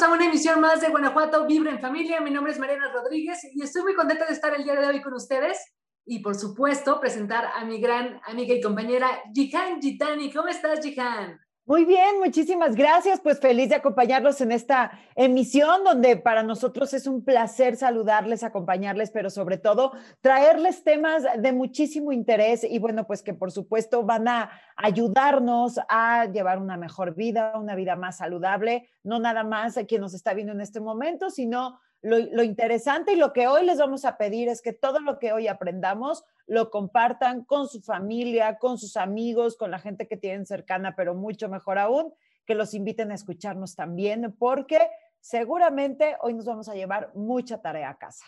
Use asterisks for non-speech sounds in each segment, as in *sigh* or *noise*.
Bienvenidos a una emisión más de Guanajuato Vibra en Familia. Mi nombre es Mariana Rodríguez y estoy muy contenta de estar el día de hoy con ustedes y, por supuesto, presentar a mi gran amiga y compañera Jihan Gitani. ¿Cómo estás, Jihan? Muy bien, muchísimas gracias. Pues feliz de acompañarlos en esta emisión donde para nosotros es un placer saludarles, acompañarles, pero sobre todo traerles temas de muchísimo interés y bueno, pues que por supuesto van a ayudarnos a llevar una mejor vida, una vida más saludable, no nada más a quien nos está viendo en este momento, sino lo, interesante y lo que hoy les vamos a pedir es que todo lo que hoy aprendamos lo compartan con su familia, con sus amigos, con la gente que tienen cercana, pero mucho mejor aún, que los inviten a escucharnos también, porque seguramente hoy nos vamos a llevar mucha tarea a casa.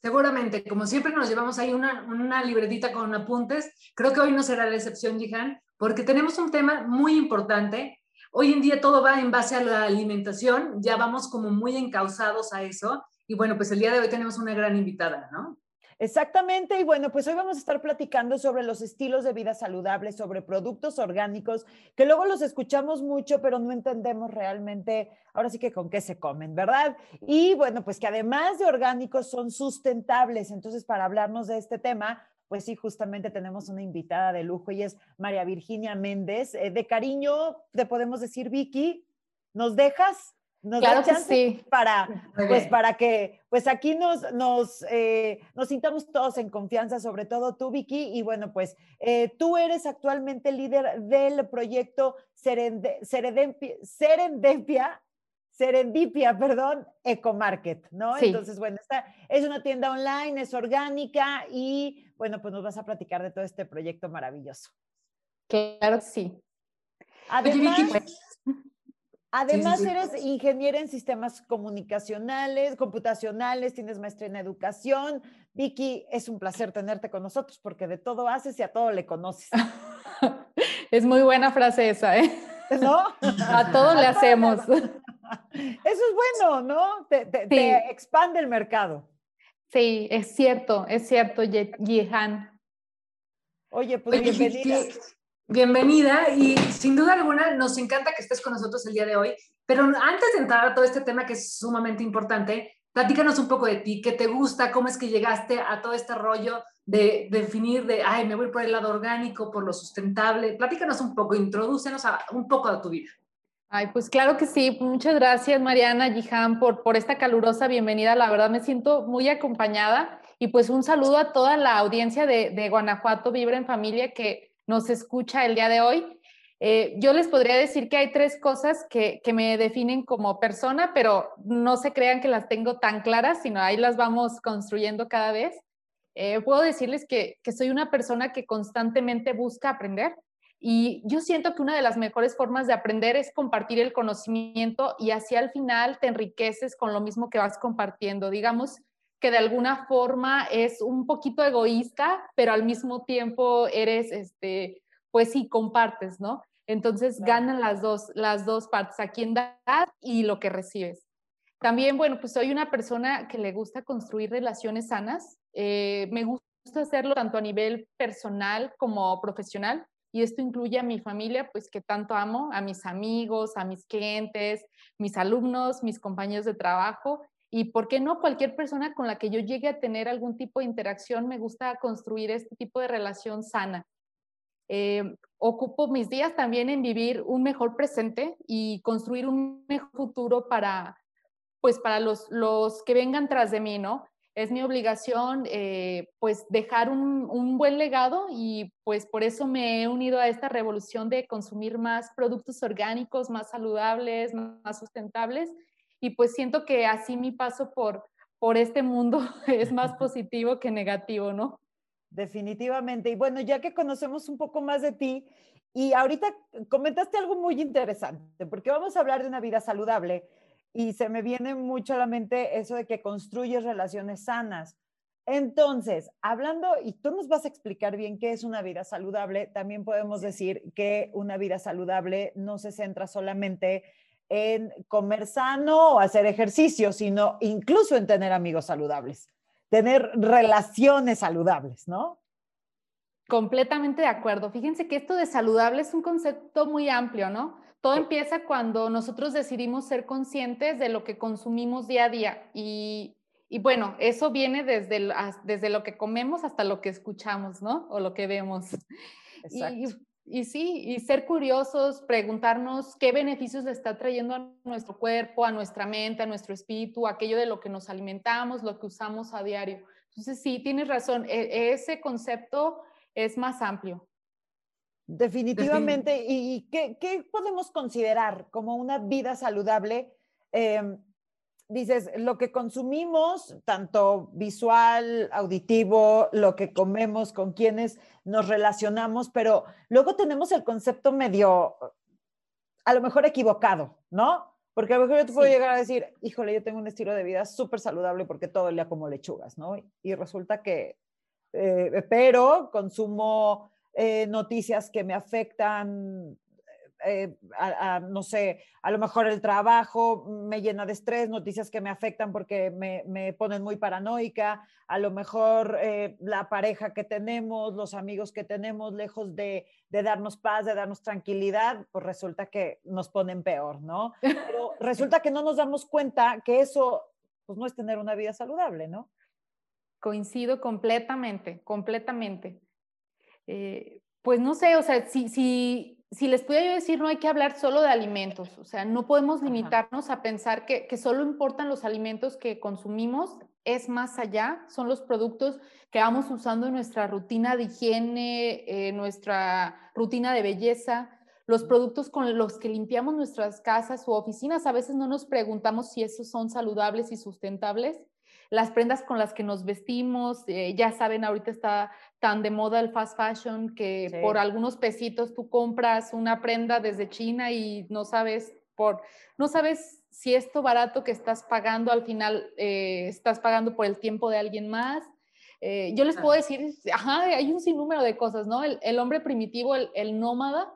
Seguramente, como siempre nos llevamos ahí una, una libretita con apuntes. Creo que hoy no será la excepción, Jihan, porque tenemos un tema muy importante Hoy en día todo va en base a la alimentación, ya vamos como muy encausados a eso. Y bueno, pues el día de hoy tenemos una gran invitada, ¿no? Exactamente, y bueno, pues hoy vamos a estar platicando sobre los estilos de vida saludables, sobre productos orgánicos, que luego los escuchamos mucho, pero no entendemos realmente, ahora sí que con qué se comen, ¿verdad? Y bueno, pues que además de orgánicos son sustentables. Entonces, para hablarnos de este tema, pues sí, justamente tenemos una invitada de lujo y es María Virginia Méndez. Eh, de cariño, te podemos decir, Vicky, ¿nos dejas? ¿Nos claro que sí. Para, pues para que, pues aquí nos, nos, eh, nos sintamos todos en confianza, sobre todo tú, Vicky. Y bueno, pues eh, tú eres actualmente líder del proyecto Serendipia Serendipia, perdón, Ecomarket, ¿no? Entonces, bueno, esta es una tienda online, es orgánica y, bueno, pues nos vas a platicar de todo este proyecto maravilloso. Claro que sí. Además, pues, además eres ingeniera en sistemas comunicacionales, computacionales, tienes maestría en educación. Vicky, es un placer tenerte con nosotros porque de todo haces y a todo le conoces. *laughs* es muy buena frase esa, ¿eh? ¿No? A todo le hacemos. *laughs* Eso es bueno, ¿no? Te, expande el mercado. Sí, es cierto, es cierto, Yehan. Oye, pues bienvenida. Bienvenida y sin duda alguna nos encanta que estés con nosotros el día de hoy, pero antes de entrar a todo este tema que es sumamente importante, platícanos un poco de ti, qué te gusta, cómo es que llegaste a todo este rollo de, definir de, ay, me voy por el lado orgánico, por lo sustentable. Platícanos un poco, introdúcenos a, un poco a tu vida. Ay, pues claro que sí. Muchas gracias, Mariana Gihan, por, por esta calurosa bienvenida. La verdad me siento muy acompañada y pues un saludo a toda la audiencia de, de Guanajuato Vibra en Familia que nos escucha el día de hoy. Eh, yo les podría decir que hay tres cosas que, que, me definen como persona, pero no se crean que las tengo tan claras, sino ahí las vamos construyendo cada vez. Eh, puedo decirles que, que soy una persona que constantemente busca aprender y yo siento que una de las mejores formas de aprender es compartir el conocimiento y así al final te enriqueces con lo mismo que vas compartiendo. Digamos que de alguna forma es un poquito egoísta, pero al mismo tiempo eres, este, pues sí, compartes, ¿no? Entonces ganan las dos, las dos partes, a quien das y lo que recibes. También, bueno, pues soy una persona que le gusta construir relaciones sanas. Eh, me gusta hacerlo tanto a nivel personal como profesional y esto incluye a mi familia, pues que tanto amo, a mis amigos, a mis clientes, mis alumnos, mis compañeros de trabajo y, ¿por qué no? Cualquier persona con la que yo llegue a tener algún tipo de interacción, me gusta construir este tipo de relación sana. Eh, ocupo mis días también en vivir un mejor presente y construir un mejor futuro para, pues, para los, los que vengan tras de mí, ¿no? Es mi obligación eh, pues dejar un, buen legado y pues por eso me he unido a esta revolución de consumir más productos orgánicos, más saludables, más sustentables y pues siento que así mi paso por, por este mundo *laughs* es más *laughs* positivo que negativo, ¿no? Definitivamente. Y bueno, ya que conocemos un poco más de ti y ahorita comentaste algo muy interesante, porque vamos a hablar de una vida saludable y se me viene mucho a la mente eso de que construyes relaciones sanas. Entonces, hablando, y tú nos vas a explicar bien qué es una vida saludable, también podemos decir que una vida saludable no se centra solamente en comer sano o hacer ejercicio, sino incluso en tener amigos saludables, tener relaciones saludables, ¿no? Completamente de acuerdo. Fíjense que esto de saludable es un concepto muy amplio, ¿no? Todo empieza cuando nosotros decidimos ser conscientes de lo que consumimos día a día y, bueno, eso viene desde, desde lo que comemos hasta lo que escuchamos, ¿no? O lo que vemos. Exacto. Y, sí, y ser curiosos, preguntarnos qué beneficios le está trayendo a nuestro cuerpo, a nuestra mente, a nuestro espíritu, aquello de lo que nos alimentamos, lo que usamos a diario. Entonces, sí, tienes razón, e, ese concepto es más amplio. Definitivamente. ¿Y qué, podemos considerar como una vida saludable? Em, dices, lo que consumimos, tanto visual, auditivo, lo que comemos, con quienes nos relacionamos, pero luego tenemos el concepto medio, a lo mejor equivocado, ¿no? Porque a lo mejor yo te puedo llegar a decir, híjole, yo tengo un estilo de vida súper saludable porque todo el día como lechugas, ¿no? Y resulta que, eh, pero consumo eh, noticias que me afectan, eh, no sé, a lo mejor el trabajo me llena de estrés, noticias que me afectan porque me, ponen muy paranoica, a lo mejor eh, la pareja que tenemos, los amigos que tenemos, lejos de, darnos paz, de darnos tranquilidad, pues resulta que nos ponen peor, ¿no? Pero *laughs* resulta que no nos damos cuenta que eso pues no es tener una vida saludable, ¿no? Coincido completamente, completamente. Eh, pues no sé, o sea, si, si, si les pudiera yo decir, no hay que hablar solo de alimentos, o sea, no podemos limitarnos a pensar que, que solo importan los alimentos que consumimos, es más allá, son los productos que vamos usando en nuestra rutina de higiene, eh, nuestra rutina de belleza, los productos con los que limpiamos nuestras casas o oficinas. A veces no nos preguntamos si esos son saludables y sustentables las prendas con las que nos vestimos, eh, ya saben, ahorita está tan de moda el fast fashion que por algunos pesitos tú compras una prenda desde China y no sabes por, no sabes si esto barato que estás pagando al final eh, estás pagando por el tiempo de alguien más. Eh, yo les puedo decir, ajá, hay un sinnúmero de cosas, ¿no? El, hombre primitivo, el, nómada,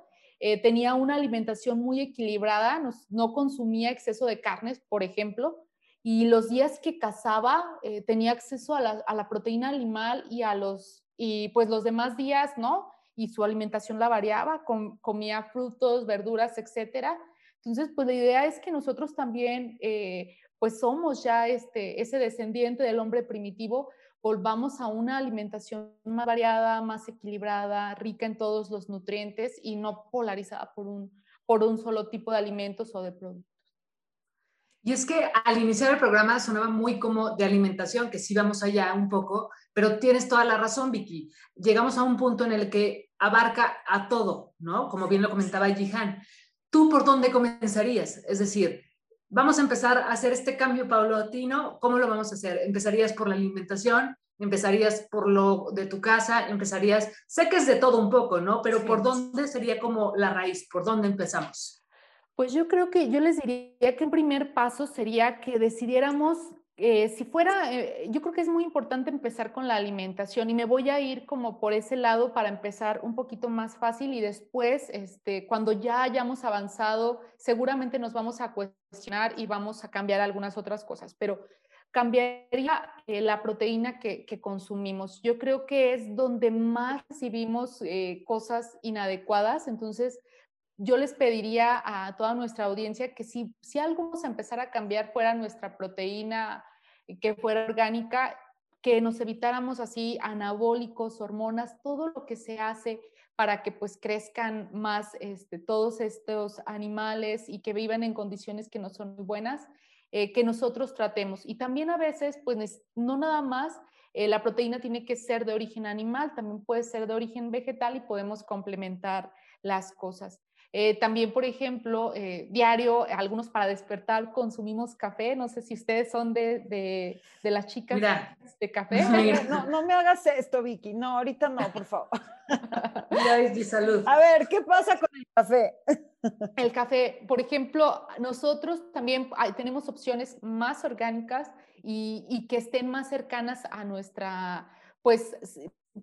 tenía una alimentación muy equilibrada, no consumía exceso de carnes, por ejemplo, y los días que cazaba eh, tenía acceso a la, proteína animal y a los, y pues los demás días, ¿no? Y su alimentación la variaba, comía frutos, verduras, etcétera. Entonces, pues la idea es que nosotros también, eh, pues somos ya este, ese descendiente del hombre primitivo, volvamos a una alimentación más variada, más equilibrada, rica en todos los nutrientes y no polarizada por un, por un solo tipo de alimentos o de productos. Y es que al iniciar el programa sonaba muy como de alimentación, que sí vamos allá un poco, pero tienes toda la razón, Vicky. Llegamos a un punto en el que abarca a todo, ¿no? Como bien lo comentaba Jihan. ¿Tú por dónde comenzarías? Es decir, vamos a empezar a hacer este cambio paulatino. ¿Cómo lo vamos a hacer? ¿Empezarías por la alimentación? ¿Empezarías por lo de tu casa? ¿Empezarías? Sé que es de todo un poco, ¿no? Pero ¿por dónde sería como la raíz? ¿Por dónde empezamos? Pues yo creo que yo les diría que un primer paso sería que decidiéramos, eh, si fuera, eh, yo creo que es muy importante empezar con la alimentación y me voy a ir como por ese lado para empezar un poquito más fácil y después, este, cuando ya hayamos avanzado, seguramente nos vamos a cuestionar y vamos a cambiar algunas otras cosas, pero cambiaría eh, la proteína que, consumimos. Yo creo que es donde más recibimos cosas inadecuadas, entonces yo les pediría a toda nuestra audiencia que si, si algo vamos a empezar a cambiar fuera nuestra proteína, que fuera orgánica, que nos evitáramos así anabólicos, hormonas, todo lo que se hace para que pues crezcan más este, todos estos animales y que vivan en condiciones que no son muy buenas, eh, que nosotros tratemos. Y también a veces, pues no nada más eh, la proteína tiene que ser de origen animal, también puede ser de origen vegetal y podemos complementar las cosas. Eh, también, por ejemplo, eh, diario, algunos para despertar consumimos café. No sé si ustedes son de, de, las chicas de café. *laughs* No, no, me hagas esto, Vicky. No, ahorita no, por favor. *laughs* Ya salud. A ver, ¿qué pasa con el café? *laughs* El café, por ejemplo, nosotros también tenemos opciones más orgánicas y, que estén más cercanas a nuestra, pues,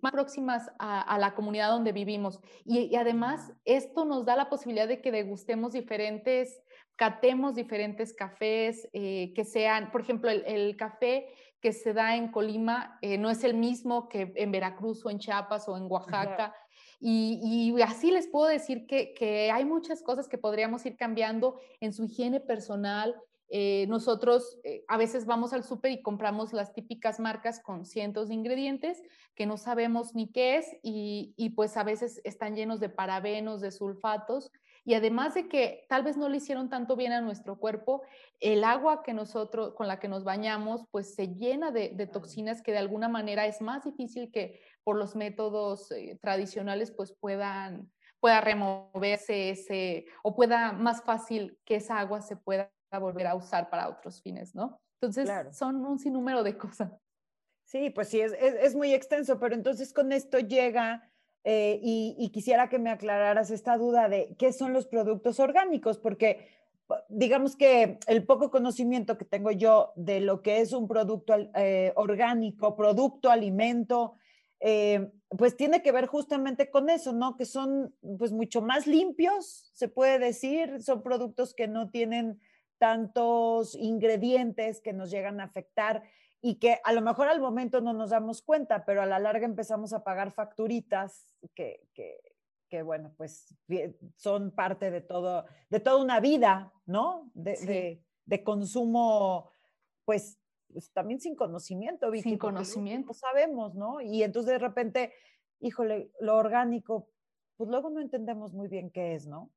más próximas a, la comunidad donde vivimos. Y, además, esto nos da la posibilidad de que degustemos diferentes, catemos diferentes cafés, eh, que sean, por ejemplo, el, café que se da en Colima eh, no es el mismo que en Veracruz o en Chiapas o en Oaxaca. Y, así les puedo decir que, hay muchas cosas que podríamos ir cambiando en su higiene personal. Eh, nosotros eh, a veces vamos al súper y compramos las típicas marcas con cientos de ingredientes que no sabemos ni qué es y, y pues a veces están llenos de parabenos, de sulfatos y además de que tal vez no le hicieron tanto bien a nuestro cuerpo, el agua que nosotros, con la que nos bañamos, pues se llena de, toxinas que de alguna manera es más difícil que por los métodos eh, tradicionales pues puedan, pueda removerse ese, o pueda más fácil que esa agua se pueda volver a usar para otros fines, ¿no? Entonces son un sinnúmero de cosas. Sí, pues sí, es, es muy extenso, pero entonces con esto llega eh, y, quisiera que me aclararas esta duda de qué son los productos orgánicos, porque digamos que el poco conocimiento que tengo yo de lo que es un producto eh, orgánico, producto, alimento, eh, pues tiene que ver justamente con eso, ¿no? Que son pues mucho más limpios, se puede decir, son productos que no tienen tantos ingredientes que nos llegan a afectar y que a lo mejor al momento no nos damos cuenta, pero a la larga empezamos a pagar facturitas que, que, que bueno, pues son parte de todo, de toda una vida, ¿no? De, de, de consumo, pues, pues, también sin conocimiento, Sin conocimiento. No sabemos, ¿no? Y entonces de repente, híjole, lo orgánico, pues luego no entendemos muy bien qué es, ¿no?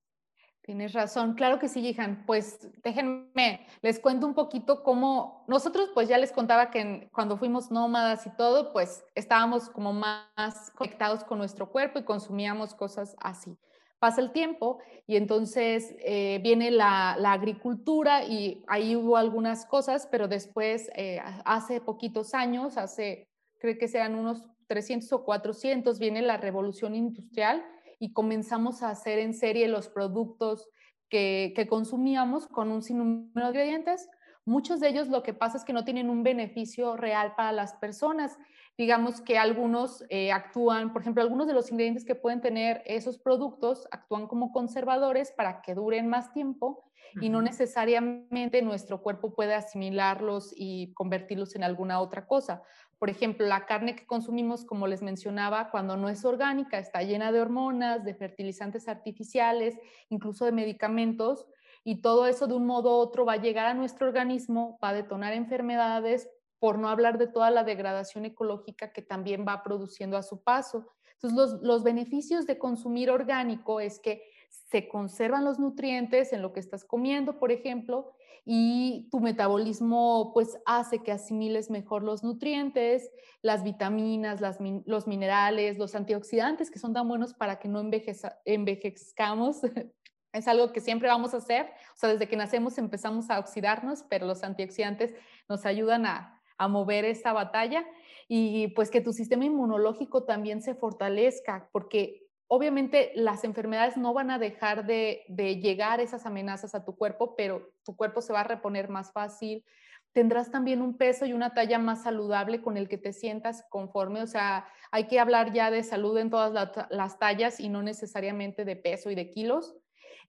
Tienes razón, claro que sí, Jihan. Pues déjenme, les cuento un poquito cómo nosotros, pues ya les contaba que cuando fuimos nómadas y todo, pues estábamos como más conectados con nuestro cuerpo y consumíamos cosas así. Pasa el tiempo y entonces eh, viene la, agricultura y ahí hubo algunas cosas, pero después, eh, hace poquitos años, hace, creo que sean unos 300 o 400, viene la revolución industrial y comenzamos a hacer en serie los productos que, consumíamos con un sinnúmero de ingredientes. Muchos de ellos lo que pasa es que no tienen un beneficio real para las personas. Digamos que algunos eh, actúan, por ejemplo, algunos de los ingredientes que pueden tener esos productos actúan como conservadores para que duren más tiempo y no necesariamente nuestro cuerpo puede asimilarlos y convertirlos en alguna otra cosa. Por ejemplo, la carne que consumimos, como les mencionaba, cuando no es orgánica, está llena de hormonas, de fertilizantes artificiales, incluso de medicamentos, y todo eso de un modo u otro va a llegar a nuestro organismo, va a detonar enfermedades, por no hablar de toda la degradación ecológica que también va produciendo a su paso. Entonces, los, los beneficios de consumir orgánico es que se conservan los nutrientes en lo que estás comiendo, por ejemplo, y tu metabolismo pues hace que asimiles mejor los nutrientes, las vitaminas, los minerales, los antioxidantes que son tan buenos para que no envejezcamos. *laughs* es algo que siempre vamos a hacer, o sea, desde que nacemos empezamos a oxidarnos, pero los antioxidantes nos ayudan a, a mover esta batalla y pues que tu sistema inmunológico también se fortalezca, porque obviamente las enfermedades no van a dejar de, llegar esas amenazas a tu cuerpo, pero tu cuerpo se va a reponer más fácil. Tendrás también un peso y una talla más saludable con el que te sientas conforme. O sea, hay que hablar ya de salud en todas las tallas y no necesariamente de peso y de kilos.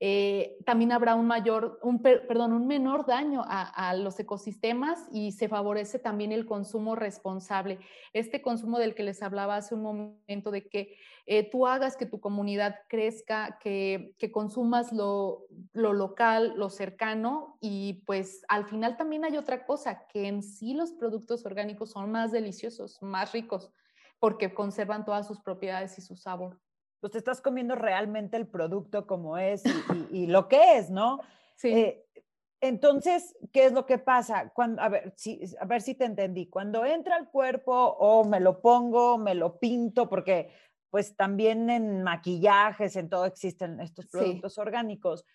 Eh, también habrá un mayor, un, perdón, un menor daño a, los ecosistemas y se favorece también el consumo responsable. Este consumo del que les hablaba hace un momento de que eh, tú hagas que tu comunidad crezca, que, consumas lo, lo, local, lo cercano y pues al final también hay otra cosa, que en sí los productos orgánicos son más deliciosos, más ricos, porque conservan todas sus propiedades y su sabor pues te estás comiendo realmente el producto como es y, lo que es, ¿no? *laughs* Sí. Eh, entonces, ¿qué es lo que pasa? Cuando, a, ver, si, a ver si te entendí. Cuando entra al cuerpo o me lo pongo, me lo pinto, porque pues también en maquillajes, en todo existen estos productos orgánicos.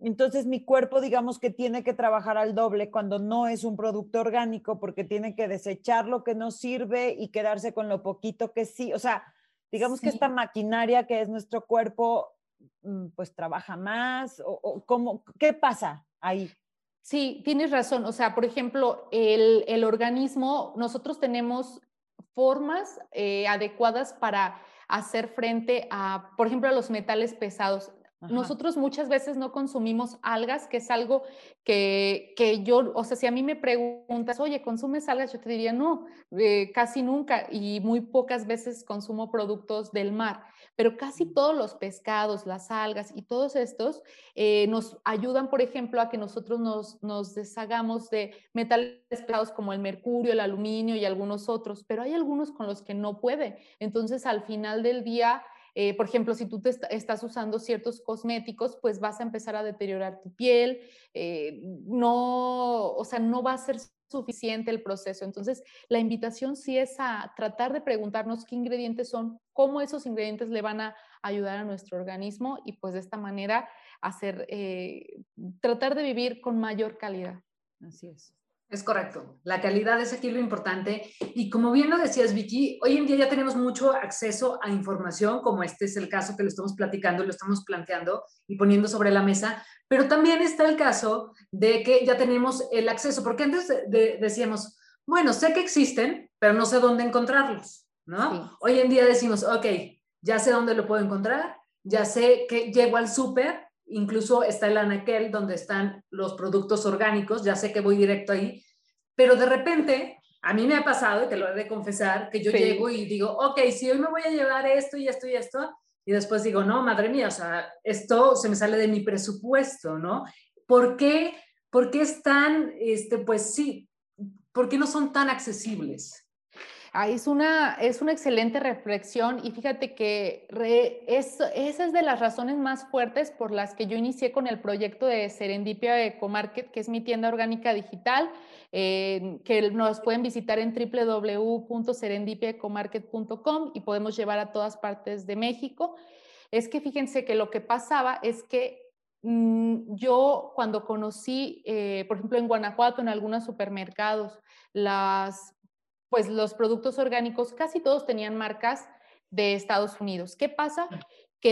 Entonces mi cuerpo, digamos que tiene que trabajar al doble cuando no es un producto orgánico porque tiene que desechar lo que no sirve y quedarse con lo poquito que sí. O sea, digamos que esta maquinaria que es nuestro cuerpo, mm, pues trabaja más, o, cómo, ¿qué pasa ahí? Sí, tienes razón. O sea, por ejemplo, el, el organismo, nosotros tenemos formas eh, adecuadas para hacer frente a, por ejemplo, a los metales pesados. Nosotros muchas veces no consumimos algas, que es algo que, que, yo, o sea, si a mí me preguntas, oye, ¿consumes algas? Yo te diría, no, eh, casi nunca y muy pocas veces consumo productos del mar, pero casi todos los pescados, las algas y todos estos eh, nos ayudan, por ejemplo, a que nosotros nos, nos deshagamos de metales pesados como el mercurio, el aluminio y algunos otros, pero hay algunos con los que no puede. Entonces, al final del día, eh, por ejemplo, si tú estás usando ciertos cosméticos, pues vas a empezar a deteriorar tu piel, eh, no, o sea, no va a ser suficiente el proceso. Entonces, la invitación sí es a tratar de preguntarnos qué ingredientes son, cómo esos ingredientes le van a ayudar a nuestro organismo y pues de esta manera hacer, eh, tratar de vivir con mayor calidad. Así es. Es correcto. La calidad es aquí lo importante. Y como bien lo decías, Vicky, hoy en día ya tenemos mucho acceso a información, como este es el caso que lo estamos platicando, lo estamos planteando y poniendo sobre la mesa, pero también está el caso de que ya tenemos el acceso, porque antes decíamos, bueno, sé que existen, pero no sé dónde encontrarlos, ¿no? Hoy en día decimos, ok, ya sé dónde lo puedo encontrar, ya sé que llego al súper incluso está el anaquel donde están los productos orgánicos, ya sé que voy directo ahí, pero de repente, a mí me ha pasado, y te lo he de confesar, que yo llego y digo, ok, si hoy me voy a llevar esto y esto y esto, y después digo, no, madre mía, o sea, esto se me sale de mi presupuesto, ¿no? ¿Por qué, por qué están, este, pues sí, por qué no son tan accesibles? Ah, es, una, es una excelente reflexión y fíjate que esa es de las razones más fuertes por las que yo inicié con el proyecto de Serendipia Ecomarket, que es mi tienda orgánica digital, eh, que nos pueden visitar en www.serendipiaecomarket.com y podemos llevar a todas partes de México. Es que fíjense que lo que pasaba es que mm, yo cuando conocí, eh, por ejemplo, en Guanajuato, en algunos supermercados, las pues los productos orgánicos casi todos tenían marcas de Estados Unidos. ¿Qué pasa? Que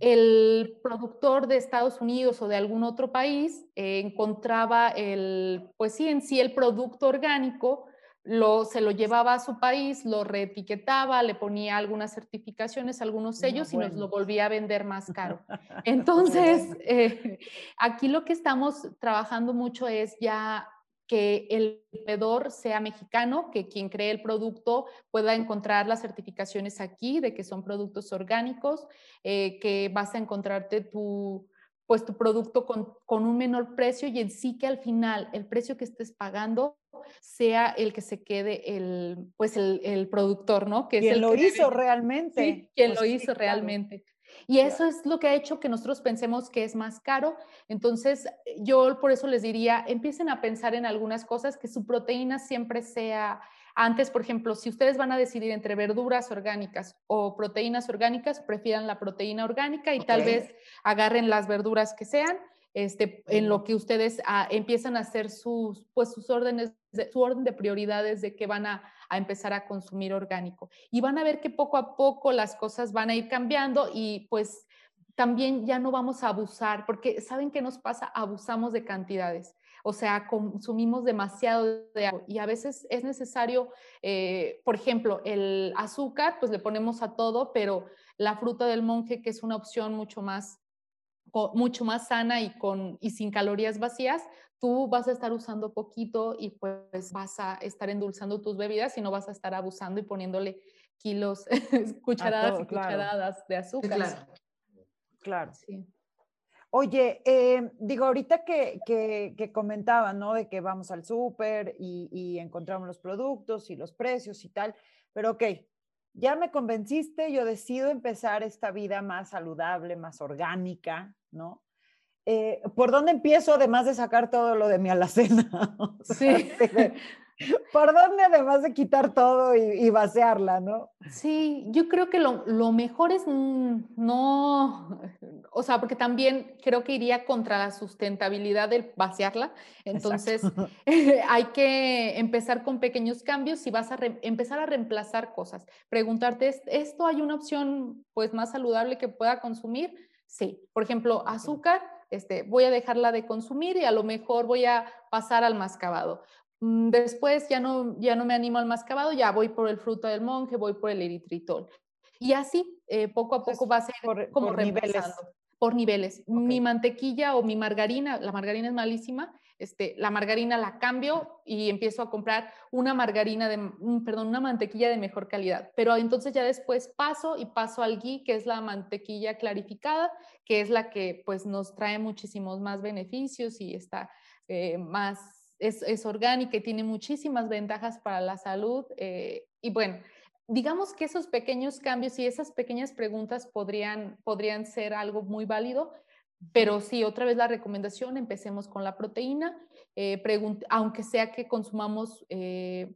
el, mm. productor de Estados Unidos o de algún otro país eh, encontraba el, pues sí, en sí el producto orgánico, lo, se lo llevaba a su país, lo reetiquetaba, le ponía algunas certificaciones, algunos sellos y nos lo volvía a vender más caro. *laughs* Entonces, eh, *laughs* aquí lo que estamos trabajando mucho es ya que el proveedor sea mexicano, que quien cree el producto pueda encontrar las certificaciones aquí de que son productos orgánicos, eh, que vas a encontrarte tu, pues, tu producto con, con, un menor precio y en sí que al final el precio que estés pagando sea el que se quede el, pues el, el productor, ¿no? Que quien lo hizo realmente. Sí, quien pues lo hizo realmente. Y eso es lo que ha hecho que nosotros pensemos que es más caro. Entonces, yo por eso les diría, empiecen a pensar en algunas cosas, que su proteína siempre sea, antes, por ejemplo, si ustedes van a decidir entre verduras orgánicas o proteínas orgánicas, prefieran la proteína orgánica y tal vez agarren las verduras que sean este, en lo que ustedes ah, empiezan a hacer sus, pues, sus órdenes, su orden de prioridades de que van a, a, empezar a consumir orgánico. Y van a ver que poco a poco las cosas van a ir cambiando y pues también ya no vamos a abusar, porque ¿saben qué nos pasa? Abusamos de cantidades. O sea, consumimos demasiado de agua y a veces es necesario, eh, por ejemplo, el azúcar, pues le ponemos a todo, pero la fruta del monje, que es una opción mucho más mucho más sana y, con, y sin calorías vacías, tú vas a estar usando poquito y pues vas a estar endulzando tus bebidas y no vas a estar abusando y poniéndole kilos, *laughs* cucharadas y cucharadas de azúcar. claro. Claro. Sí. Oye, eh, digo, ahorita que, que, que comentaban, ¿no? De que vamos al súper y, y, encontramos los productos y los precios y tal, pero ok, ya me convenciste, yo decido empezar esta vida más saludable, más orgánica, ¿no? Eh, ¿Por dónde empiezo además de sacar todo lo de mi alacena? *laughs* Sí. ¿Por dónde además de quitar todo y, vaciarla, no? Sí, yo creo que lo, lo, mejor es no, o sea, porque también creo que iría contra la sustentabilidad del vaciarla. Entonces, *laughs* *laughs* hay que empezar con pequeños cambios y vas a empezar a reemplazar cosas. Preguntarte, ¿esto hay una opción pues más saludable que pueda consumir? Sí. Por ejemplo, azúcar este, voy a dejarla de consumir y a lo mejor voy a pasar al mascabado. Mm, después ya no, ya no me animo al mascabado, ya voy por el fruto del monje, voy por el eritritol. Y así, eh, poco a poco va a ser como por niveles. Por niveles. Mi mantequilla o mi margarina, la margarina es malísima, este, la margarina la cambio y empiezo a comprar una margarina de, mm, perdón, una mantequilla de mejor calidad. Pero entonces ya después paso y paso al ghee, que es la mantequilla clarificada, que es la que pues nos trae muchísimos más beneficios y está eh, más, es, orgánica y tiene muchísimas ventajas para la salud. Eh, y bueno, digamos que esos pequeños cambios y esas pequeñas preguntas podrían, podrían ser algo muy válido pero sí, otra vez la recomendación, empecemos con la proteína, eh, aunque sea que consumamos eh,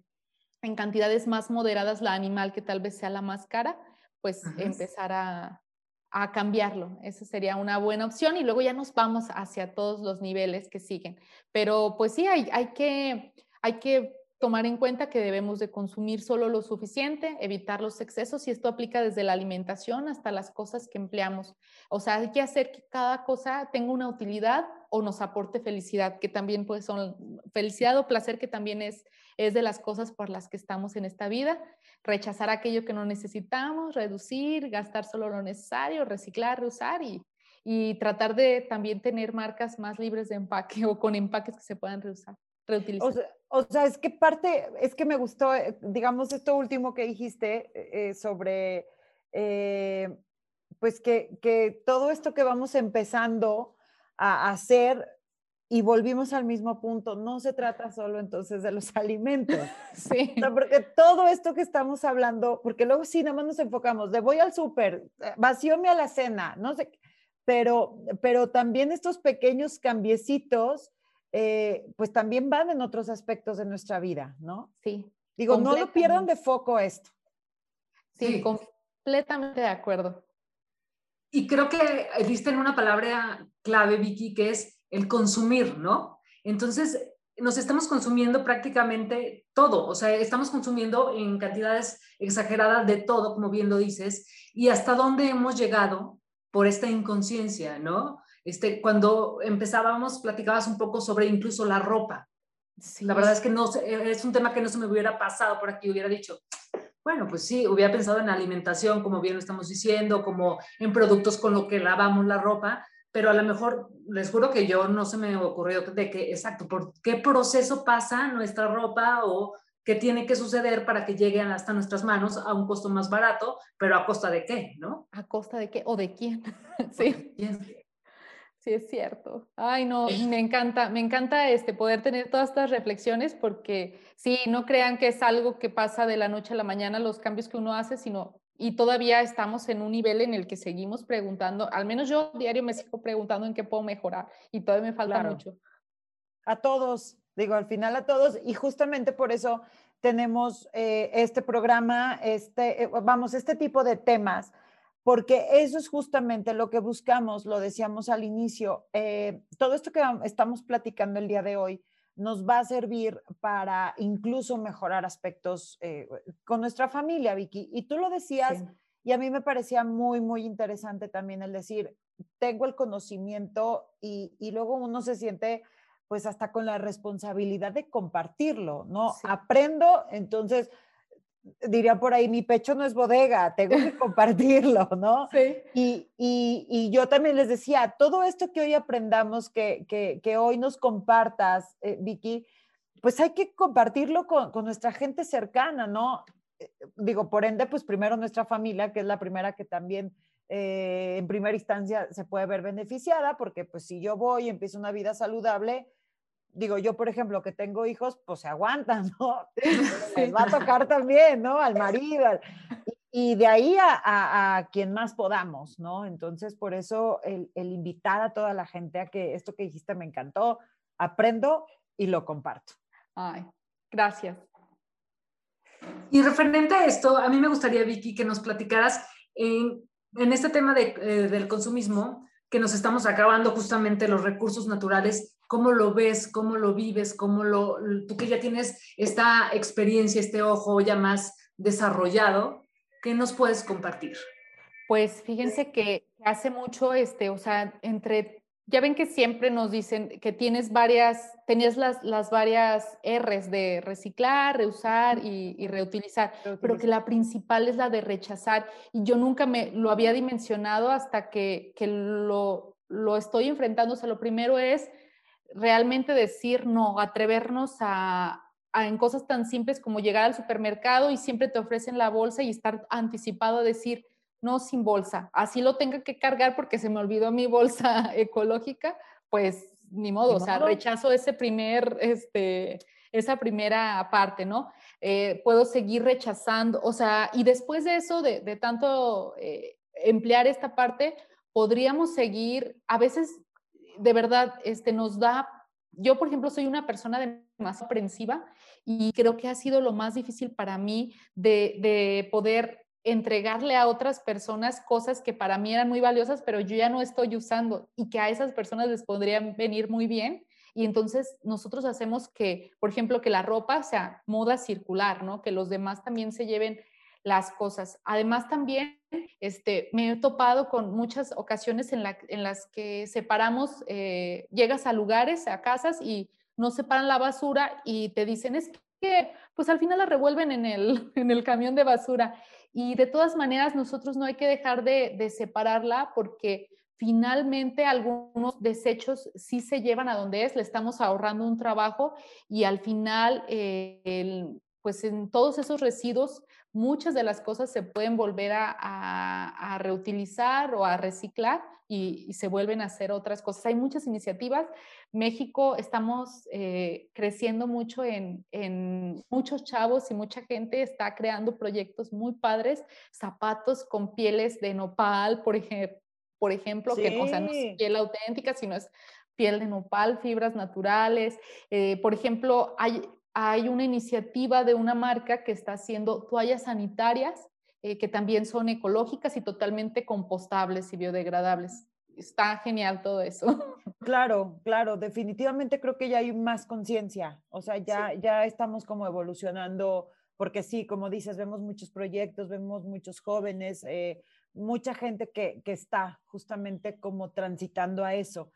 en cantidades más moderadas la animal que tal vez sea la más cara, pues empezar a, a, cambiarlo. Esa sería una buena opción y luego ya nos vamos hacia todos los niveles que siguen. Pero pues sí, hay, hay, que, hay que tomar en cuenta que debemos de consumir solo lo suficiente, evitar los excesos y esto aplica desde la alimentación hasta las cosas que empleamos. O sea, hay que hacer que cada cosa tenga una utilidad o nos aporte felicidad, que también pues son felicidad o placer que también es es de las cosas por las que estamos en esta vida, rechazar aquello que no necesitamos, reducir, gastar solo lo necesario, reciclar, reusar y, y tratar de también tener marcas más libres de empaque o con empaques que se puedan reusar. Sea, es que parte, es que me gustó, eh, digamos, esto último que dijiste eh, sobre, eh, pues que, que, todo esto que vamos empezando a hacer y volvimos al mismo punto, no se trata solo entonces de los *laughs* alimentos. *laughs* Sí. porque todo esto que estamos hablando, porque luego sí, nada más nos enfocamos de voy al súper, vacióme a la cena, no sé, pero, pero también estos pequeños cambiecitos eh, pues también van en otros aspectos de nuestra vida, ¿no? Sí. Digo, no lo pierdan de foco esto. Sí, completamente de acuerdo. Y creo que diste en una palabra clave, Vicky, que es el consumir, ¿no? Entonces, nos estamos consumiendo prácticamente todo, o sea, estamos consumiendo en cantidades exageradas de todo, como bien lo dices, y hasta dónde hemos llegado por esta inconsciencia, ¿no? Este, cuando empezábamos, platicabas un poco sobre incluso la ropa. La verdad es que no, es un tema que no se me hubiera pasado por aquí, hubiera dicho, bueno, pues sí, hubiera pensado en alimentación, como bien lo estamos diciendo, como en productos con lo que lavamos la ropa, pero a lo mejor les juro que yo no se me ocurrió de que, exacto, por qué proceso pasa nuestra ropa o qué tiene que suceder para que llegue hasta nuestras manos a un costo más barato, pero a costa de qué, ¿no? ¿A costa de qué o de quién? *laughs* sí. Sí, es cierto. Ay, no, me encanta, me encanta este, poder tener todas estas reflexiones porque sí, no crean que es algo que pasa de la noche a la mañana los cambios que uno hace, sino y todavía estamos en un nivel en el que seguimos preguntando, al menos yo diario me sigo preguntando en qué puedo mejorar y todavía me falta mucho. A todos, digo, al final a todos y justamente por eso tenemos eh, este programa, este, eh, vamos, este tipo de temas porque eso es justamente lo que buscamos, lo decíamos al inicio. Eh, todo esto que estamos platicando el día de hoy nos va a servir para incluso mejorar aspectos eh, con nuestra familia, Vicky. Y tú lo decías, y a mí me parecía muy, muy interesante también el decir, tengo el conocimiento y, y luego uno se siente pues hasta con la responsabilidad de compartirlo, ¿no? Aprendo, entonces diría por ahí, mi pecho no es bodega, tengo que *laughs* compartirlo, ¿no? Sí. Y, y, y, yo también les decía, todo esto que hoy aprendamos, que, que, que hoy nos compartas, eh, Vicky, pues hay que compartirlo con, con, nuestra gente cercana, ¿no? Eh, digo, por ende, pues primero nuestra familia, que es la primera que también eh, en primera instancia se puede ver beneficiada, porque pues si yo voy y empiezo una vida saludable, digo, yo, por ejemplo, que tengo hijos, pues se aguantan, *laughs* ¿no? *laughs* Les va a tocar también, ¿no? Al *laughs* marido. y, de ahí a, a, quien más podamos, ¿no? Entonces, por eso el, el, invitar a toda la gente a que esto que dijiste me encantó, aprendo y lo comparto. Ay, Gracias. Y referente a esto, a mí me gustaría, Vicky, que nos platicaras en, en este tema de, eh, del consumismo, que nos estamos acabando justamente los recursos naturales, ¿cómo lo ves? ¿Cómo lo vives? ¿Cómo lo, tú que ya tienes esta experiencia, este ojo ya más desarrollado, ¿qué nos puedes compartir? Pues fíjense que hace mucho, este, o sea, entre ya ven que siempre nos dicen que tienes varias, tenías las, las varias R's de reciclar, reusar y, reutilizar, pero que la principal es la de rechazar. Y yo nunca me lo había dimensionado hasta que, que lo, lo estoy enfrentando. O sea, lo primero es realmente decir no, atrevernos a, a, en cosas tan simples como llegar al supermercado y siempre te ofrecen la bolsa y estar anticipado a decir, no sin bolsa. Así lo tenga que cargar porque se me olvidó mi bolsa *laughs* ecológica, pues ni modo, o sea, rechazo ese primer, este, esa primera parte, ¿no? Eh, puedo seguir rechazando, o sea, y después de eso, de, tanto eh, emplear esta parte, podríamos seguir, a veces, de verdad, este, nos da, yo por ejemplo soy una persona más aprensiva y creo que ha sido lo más difícil para mí de, de poder entregarle a otras personas cosas que para mí eran muy valiosas, pero yo ya no estoy usando y que a esas personas les podrían venir muy bien. Y entonces nosotros hacemos que, por ejemplo, que la ropa sea moda circular, ¿no? Que los demás también se lleven las cosas. Además también este, me he topado con muchas ocasiones en, las que separamos, eh, llegas a lugares, a casas y no separan la basura y te dicen, es que pues al final la revuelven en el, *laughs* en el camión de basura. Y de todas maneras, nosotros no hay que dejar de, separarla porque finalmente algunos desechos sí se llevan a donde es, le estamos ahorrando un trabajo y al final, eh, pues en todos esos residuos, muchas de las cosas se pueden volver a reutilizar o a reciclar y, se vuelven a hacer otras cosas. Hay muchas iniciativas. México estamos eh, creciendo mucho en, muchos chavos y mucha gente está creando proyectos muy padres, zapatos con pieles de nopal, por, ejemplo, por ejemplo, que o sea, no es piel auténtica, sino es piel de nopal, fibras naturales. Eh, por ejemplo, hay, hay una iniciativa de una marca que está haciendo toallas sanitarias eh, que también son ecológicas y totalmente compostables y biodegradables. Está genial todo eso. *laughs* Claro, claro, definitivamente creo que ya hay más conciencia, o sea, ya, ya estamos como evolucionando, porque sí, como dices, vemos muchos proyectos, vemos muchos jóvenes, eh, mucha gente que, que, está justamente como transitando a eso.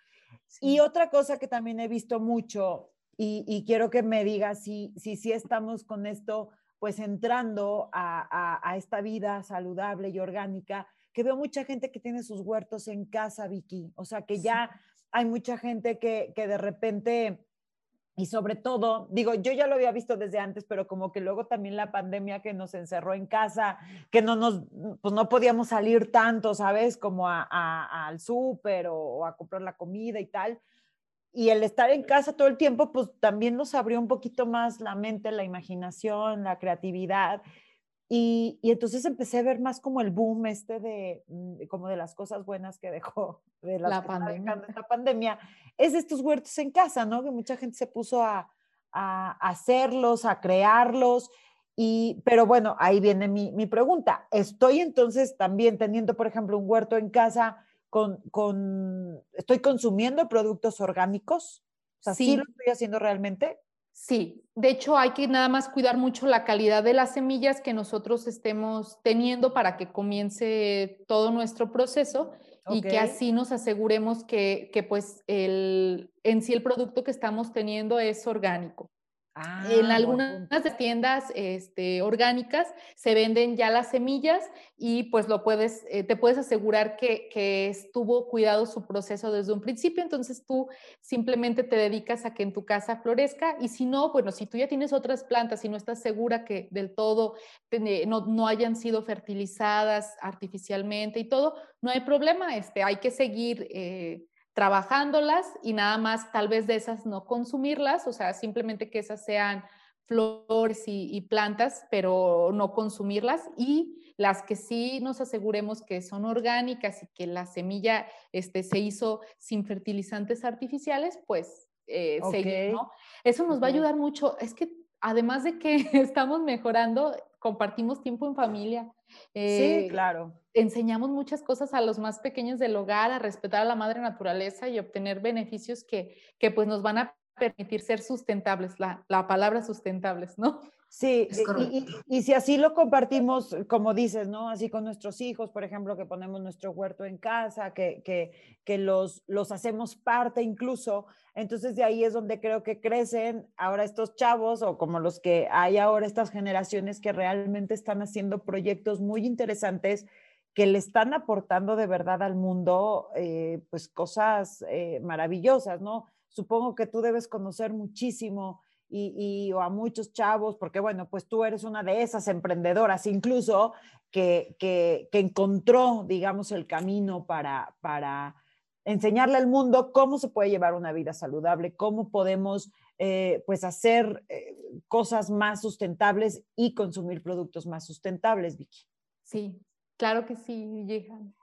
Y otra cosa que también he visto mucho, y, y quiero que me digas si si, si estamos con esto pues entrando a, esta vida saludable y orgánica, que veo mucha gente que tiene sus huertos en casa, Vicky. O sea, que ya hay mucha gente que, de repente, y sobre todo, digo, yo ya lo había visto desde antes, pero como que luego también la pandemia que nos encerró en casa, que no nos, pues no podíamos salir tanto, ¿sabes? Como al súper o a comprar la comida y tal y el estar en casa todo el tiempo, pues también nos abrió un poquito más la mente, la imaginación, la creatividad. Y, y entonces empecé a ver más como el boom este de, mm, como de las cosas buenas que dejó *laughs* de la pandemia. la pandemia, es estos huertos en casa, ¿no? Que mucha gente se puso a, a hacerlos, a crearlos. Y, pero bueno, ahí viene mi, mi pregunta. Estoy entonces también teniendo, por ejemplo, un huerto en casa con, estoy consumiendo productos orgánicos? O sí. lo estoy haciendo realmente? Sí, de hecho hay que nada más cuidar mucho la calidad de las semillas que nosotros estemos teniendo para que comience todo nuestro proceso y que así nos aseguremos que, que pues el, en sí el producto que estamos teniendo es orgánico en ah, algunas tiendas este, orgánicas se venden ya las semillas y pues lo puedes, eh, te puedes asegurar que, que, estuvo cuidado su proceso desde un principio, entonces tú simplemente te dedicas a que en tu casa florezca y si no, bueno, si tú ya tienes otras plantas y no estás segura que del todo no, no hayan sido fertilizadas artificialmente y todo, no hay problema, este, hay que seguir... Eh, trabajándolas y nada más tal vez de esas no consumirlas, o sea, simplemente que esas sean flores y, plantas, pero no consumirlas y las que sí nos aseguremos que son orgánicas y que la semilla este, se hizo sin fertilizantes artificiales, pues eh, seguir, ¿no? Eso nos va a ayudar mucho. Es que además de que *laughs* estamos mejorando, compartimos tiempo en familia. sí, Eh, claro. enseñamos muchas cosas a los más pequeños del hogar, a respetar a la madre naturaleza y obtener beneficios que, que pues nos van a permitir ser sustentables, la, la palabra sustentables, ¿no? Sí, Es y- y, correcto. y si así lo compartimos, como dices, ¿no? Así con nuestros hijos, por ejemplo, que ponemos nuestro huerto en casa, que, que, que los, los hacemos parte incluso, entonces de ahí es donde creo que crecen ahora estos chavos o como los que hay ahora estas generaciones que realmente están haciendo proyectos muy interesantes que le están aportando de verdad al mundo, eh, pues cosas eh, maravillosas, ¿no? Supongo que tú debes conocer muchísimo y, y- o a muchos chavos, porque bueno, pues tú eres una de esas emprendedoras incluso que, que, que encontró, digamos, el camino para, para enseñarle al mundo cómo se puede llevar una vida saludable, cómo podemos eh, pues hacer eh, cosas más sustentables y consumir productos más sustentables, Vicky. Sí, claro que sí, Jihan.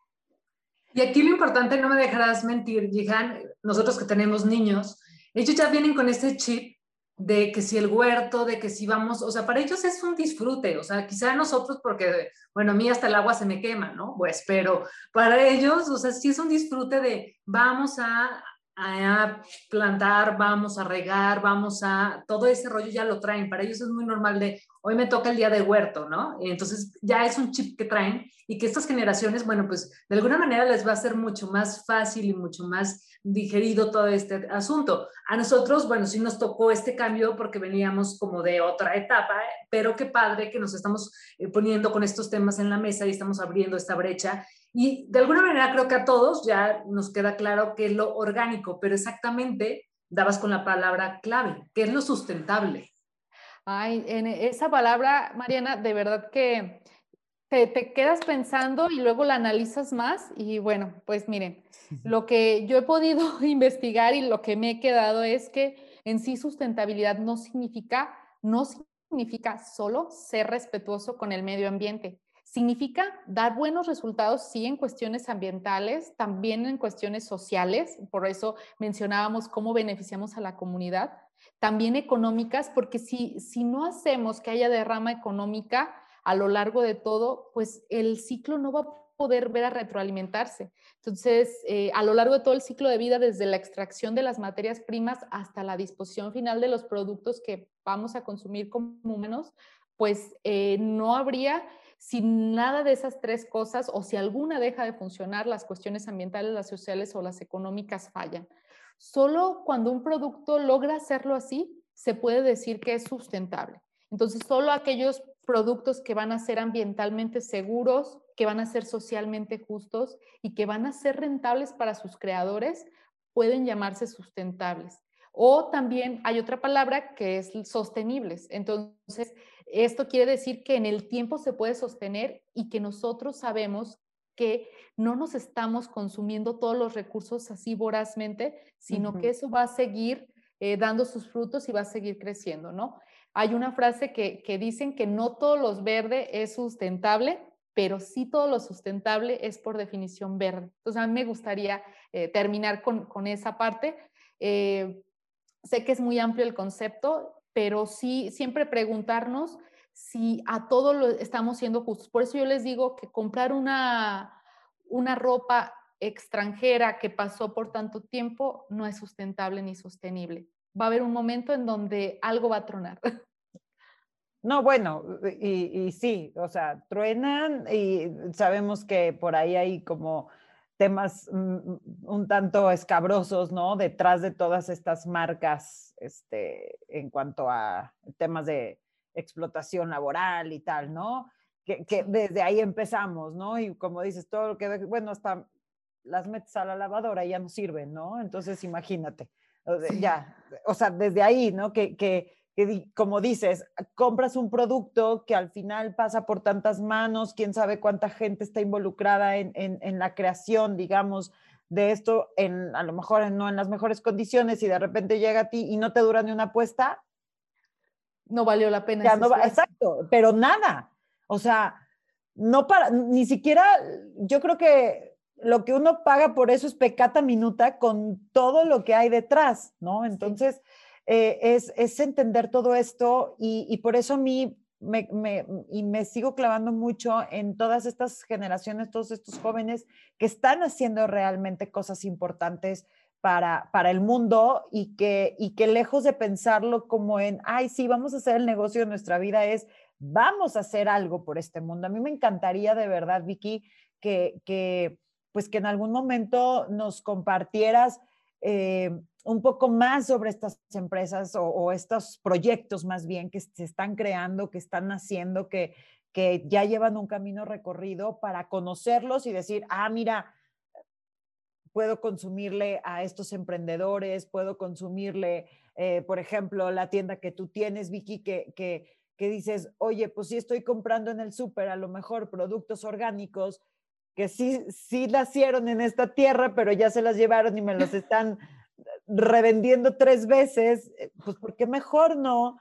Y aquí lo importante, no me dejarás mentir, Jihan, nosotros que tenemos niños, ellos ya vienen con ese chip de que si el huerto, de que si vamos, o sea, para ellos es un disfrute, o sea, quizá nosotros porque, bueno, a mí hasta el agua se me quema, ¿no? Pues, pero para ellos, o sea, sí es un disfrute de vamos a, a plantar, vamos a regar, vamos a, todo ese rollo ya lo traen, para ellos es muy normal de, hoy me toca el día de huerto, ¿no? Entonces ya es un chip que traen y que estas generaciones, bueno, pues de alguna manera les va a ser mucho más fácil y mucho más digerido todo este asunto. A nosotros, bueno, sí nos tocó este cambio porque veníamos como de otra etapa, pero qué padre que nos estamos eh, poniendo con estos temas en la mesa y estamos abriendo esta brecha. Y de alguna manera creo que a todos ya nos queda claro que es lo orgánico, pero exactamente dabas con la palabra clave, que es lo sustentable. Ay, en esa palabra, Mariana, de verdad que te, te, quedas pensando y luego la analizas más y bueno, pues miren, *laughs* lo que yo he podido *laughs* investigar y lo que me he quedado es que en sí sustentabilidad no significa, no significa solo ser respetuoso con el medio ambiente. Significa dar buenos resultados, sí, en cuestiones ambientales, también en cuestiones sociales, por eso mencionábamos cómo beneficiamos a la comunidad, también económicas, porque si, si no hacemos que haya derrama económica a lo largo de todo, pues el ciclo no va a poder ver a retroalimentarse. Entonces, eh, a lo largo de todo el ciclo de vida, desde la extracción de las materias primas hasta la disposición final de los productos que vamos a consumir como humanos, pues eh, no habría, si nada de esas tres cosas o si alguna deja de funcionar, las cuestiones ambientales, las sociales o las económicas fallan. Solo cuando un producto logra hacerlo así, se puede decir que es sustentable. Entonces, solo aquellos productos que van a ser ambientalmente seguros, que van a ser socialmente justos y que van a ser rentables para sus creadores, pueden llamarse sustentables. O también hay otra palabra que es sostenibles. Entonces, esto quiere decir que en el tiempo se puede sostener y que nosotros sabemos que no nos estamos consumiendo todos los recursos así vorazmente, sino uh -huh. que eso va a seguir eh, dando sus frutos y va a seguir creciendo, ¿no? Hay una frase que, que dicen que no todo lo verde es sustentable, pero sí todo lo sustentable es por definición verde. Entonces, a mí me gustaría eh, terminar con, con, esa parte. Eh, sé que es muy amplio el concepto, pero sí siempre preguntarnos si a todo lo estamos siendo justos. Por eso yo les digo que comprar una, una ropa extranjera que pasó por tanto tiempo no es sustentable ni sostenible. Va a haber un momento en donde algo va a tronar. *laughs* No, bueno, y, y, sí, o sea, truenan y sabemos que por ahí hay como temas un tanto escabrosos, ¿no? Detrás de todas estas marcas, este, en cuanto a temas de explotación laboral y tal, ¿no? Que, que desde ahí empezamos, ¿no? Y como dices, todo lo que, bueno, hasta las metes a la lavadora y ya no sirven, ¿no? Entonces, imagínate, ya, o sea, desde ahí, ¿no? Que, que, que, como dices, compras un producto que al final pasa por tantas manos, quién sabe cuánta gente está involucrada en, en, en la creación, digamos, de esto, en, a lo mejor en, no en las mejores condiciones y de repente llega a ti y no te dura ni una apuesta. No valió la pena. Ya no exacto, pero nada. O sea, no para, ni siquiera, yo creo que lo que uno paga por eso es pecata minuta con todo lo que hay detrás, ¿no? Entonces, eh, es, es, entender todo esto y, y por eso a mí me, me, y me sigo clavando mucho en todas estas generaciones, todos estos jóvenes que están haciendo realmente cosas importantes para, para el mundo y que, y que lejos de pensarlo como en, ay, sí, vamos a hacer el negocio de nuestra vida, es, vamos a hacer algo por este mundo. A mí me encantaría de verdad, Vicky, que, que pues que en algún momento nos compartieras eh, un poco más sobre estas empresas o, estos proyectos más bien que se están creando, que están haciendo, que, que ya llevan un camino recorrido para conocerlos y decir, ah, mira, puedo consumirle a estos emprendedores, puedo consumirle, eh, por ejemplo, la tienda que tú tienes, Vicky, que, que, que dices, oye, pues sí estoy comprando en el súper a lo mejor productos orgánicos que sí, sí nacieron en esta tierra, pero ya se las llevaron y me los *laughs* están revendiendo tres veces, eh, pues porque mejor no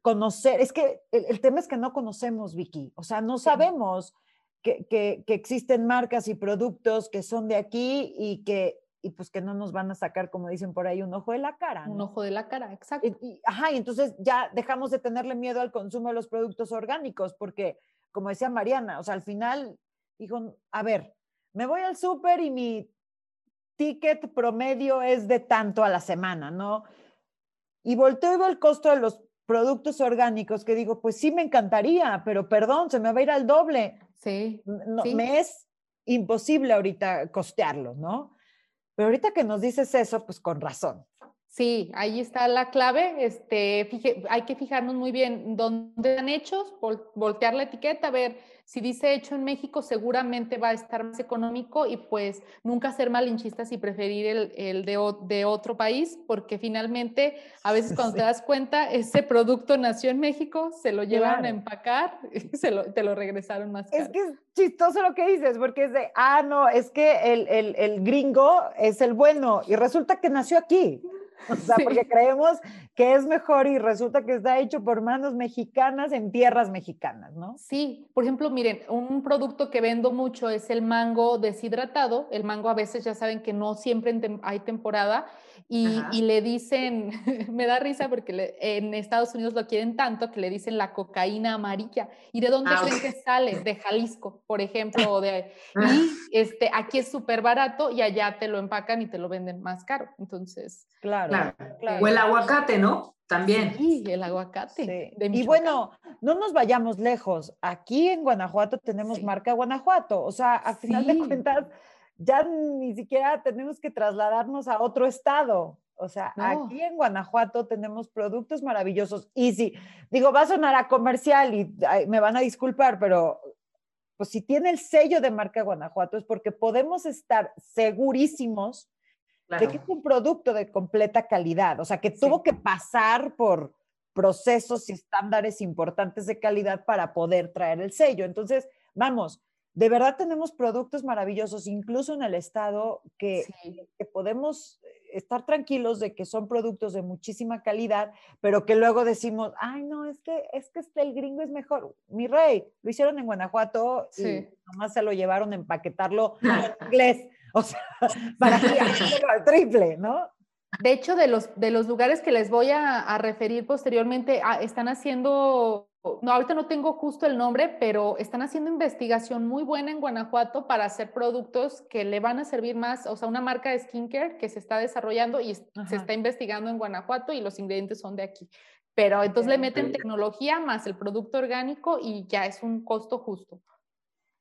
conocer, es que el, el tema es que no conocemos, Vicky, o sea, no sabemos que, que, que, existen marcas y productos que son de aquí y que y pues que no nos van a sacar, como dicen por ahí, un ojo de la cara. ¿no? Un ojo de la cara, exacto. Y, y, ajá, y entonces ya dejamos de tenerle miedo al consumo de los productos orgánicos, porque, como decía Mariana, o sea, al final dijo, a ver, me voy al súper y mi ticket promedio es de tanto a la semana, ¿no? Y volteo y veo el costo de los productos orgánicos que digo, pues sí me encantaría, pero perdón, se me va a ir al doble. Sí. No, sí. Me es imposible ahorita costearlo, ¿no? Pero ahorita que nos dices eso, pues con razón. Sí, ahí está la clave. Este, fije, hay que fijarnos muy bien dónde están hechos, vol voltear la etiqueta, ver si dice hecho en México, seguramente va a estar más económico y pues nunca ser malinchistas y preferir el, el de, de, otro país, porque finalmente a veces *laughs* cuando sí. te das cuenta, ese producto nació en México, se lo llevaron claro. a empacar *laughs* y se lo, te lo regresaron más caro. Es que es chistoso lo que dices, porque es de, ah, no, es que el, el, el gringo es el bueno y resulta que nació aquí. O sea, sí. porque creemos que es mejor y resulta que está hecho por manos mexicanas en tierras mexicanas, ¿no? Sí, por ejemplo, miren, un producto que vendo mucho es el mango deshidratado. El mango a veces ya saben que no siempre hay temporada y, y le dicen, *laughs* me da risa porque le, en Estados Unidos lo quieren tanto que le dicen la cocaína amarilla. ¿Y de dónde ah, creen okay. que sale? De Jalisco, por ejemplo, o de, *laughs* y este, aquí es súper barato y allá te lo empacan y te lo venden más caro. Entonces, claro. claro. claro. O el aguacate, ¿no? También. Sí, el aguacate. Sí. y bueno, no nos vayamos lejos. Aquí en Guanajuato tenemos sí. marca Guanajuato. O sea, al final sí. de cuentas, ya ni siquiera tenemos que trasladarnos a otro estado. O sea, no. aquí en Guanajuato tenemos productos maravillosos. Y si, digo, va a sonar a comercial y ay, me van a disculpar, pero pues si tiene el sello de marca Guanajuato es porque podemos estar segurísimos Claro. de que es un producto de completa calidad, o sea, que tuvo sí. que pasar por procesos y estándares importantes de calidad para poder traer el sello. Entonces, vamos, de verdad tenemos productos maravillosos, incluso en el estado, que, sí. que podemos estar tranquilos de que son productos de muchísima calidad, pero que luego decimos, ay, no, es que, es que este, el gringo es mejor. Mi rey, lo hicieron en Guanajuato sí. y nomás se lo llevaron a empaquetarlo en *laughs* inglés. O sea, *laughs* para que al triple, ¿no? De hecho, de los, de los lugares que les voy a, a referir posteriormente, a, ah, están haciendo, no, ahorita no tengo justo el nombre, pero están haciendo investigación muy buena en Guanajuato para hacer productos que le van a servir más, o sea, una marca de skincare que se está desarrollando y Ajá. se está investigando en Guanajuato y los ingredientes son de aquí. Pero entonces le meten tecnología más el producto orgánico y ya es un costo justo.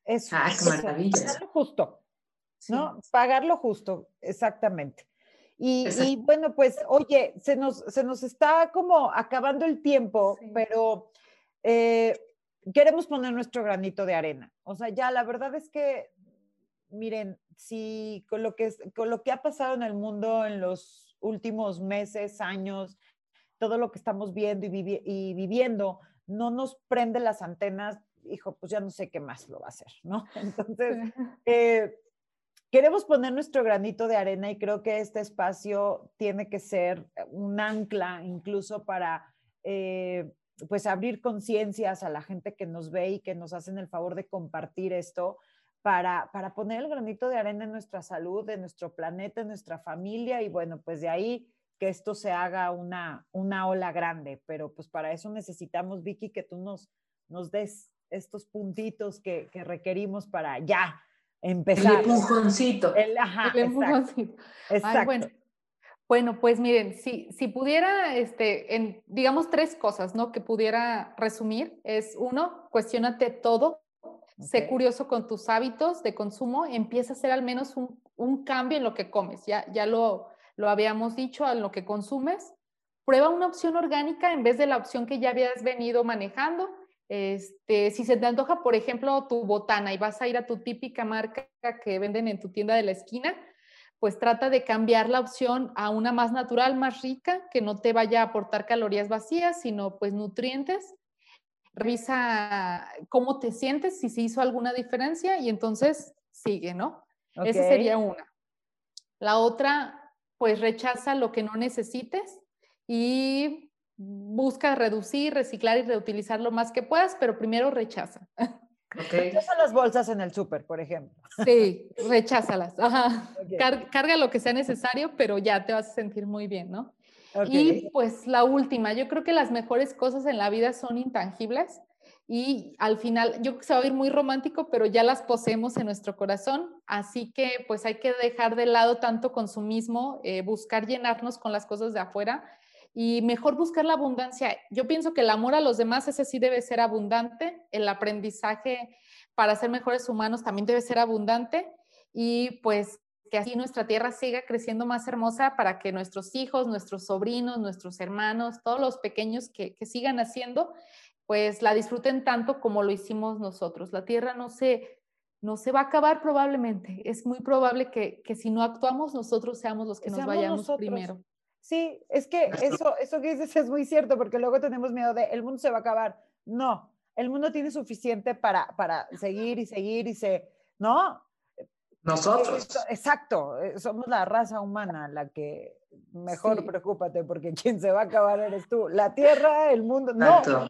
Es, ah, qué maravilla. Es justo. ¿no? Sí. Pagarlo justo, exactamente. Y, y, bueno, pues, oye, se nos, se nos está como acabando el tiempo, sí. pero eh, queremos poner nuestro granito de arena. O sea, ya la verdad es que, miren, si con lo que, con lo que ha pasado en el mundo en los últimos meses, años, todo lo que estamos viendo y, vivi y viviendo, no nos prende las antenas, hijo, pues ya no sé qué más lo va a hacer, ¿no? *laughs* Entonces, eh, queremos poner nuestro granito de arena y creo que este espacio tiene que ser un ancla incluso para eh, pues abrir conciencias a la gente que nos ve y que nos hacen el favor de compartir esto para, para poner el granito de arena en nuestra salud, en nuestro planeta, en nuestra familia y bueno, pues de ahí que esto se haga una, una ola grande, pero pues para eso necesitamos, Vicky, que tú nos, nos des estos puntitos que, que requerimos para ya empezar. El empujoncito. El, ajá, El empujoncito. Ay, exacto. bueno. Bueno, pues miren, si, si pudiera, este, en, digamos, tres cosas, ¿no? Que pudiera resumir, es uno, cuestionate todo, sé curioso con tus hábitos de consumo, empieza a hacer al menos un, un cambio en lo que comes, ya, ya lo, lo habíamos dicho, en lo que consumes, prueba una opción orgánica en vez de la opción que ya habías venido manejando. Este, si se te antoja, por ejemplo, tu botana y vas a ir a tu típica marca que venden en tu tienda de la esquina, pues trata de cambiar la opción a una más natural, más rica, que no te vaya a aportar calorías vacías, sino pues nutrientes. Revisa cómo te sientes, si se hizo alguna diferencia y entonces sigue, ¿no? Esa Ok. sería una. La otra, pues rechaza lo que no necesites y busca reducir, reciclar y reutilizar lo más que puedas, pero primero rechaza. *laughs* Ok. ¿Qué son las bolsas en el súper, por ejemplo? Sí, recházalas. Ajá. *laughs* Car- carga lo que sea necesario, pero ya te vas a sentir muy bien, ¿no? Y pues la última, yo creo que las mejores cosas en la vida son intangibles y al final, yo creo que se va a oír muy romántico, pero ya las poseemos en nuestro corazón, así que pues hay que dejar de lado tanto consumismo, eh, buscar llenarnos con las cosas de afuera y mejor buscar la abundancia. Yo pienso que el amor a los demás, ese sí debe ser abundante, el aprendizaje para ser mejores humanos también debe ser abundante y pues que así nuestra tierra siga creciendo más hermosa para que nuestros hijos, nuestros sobrinos, nuestros hermanos, todos los pequeños que, que sigan haciendo, pues la disfruten tanto como lo hicimos nosotros. La tierra no se, no se va a acabar probablemente. Es muy probable que, que si no actuamos, nosotros seamos los que nos Seamos vayamos nosotros. primero. Sí, es que eso, eso que dices es muy cierto, porque luego tenemos miedo de el mundo se va a acabar. No, el mundo tiene suficiente para, para seguir y seguir y se, ¿no? Nosotros. Exacto, eh, somos la raza humana la que mejor Sí. preocúpate, porque quien se va a acabar eres tú. La tierra, el mundo, no, Exacto.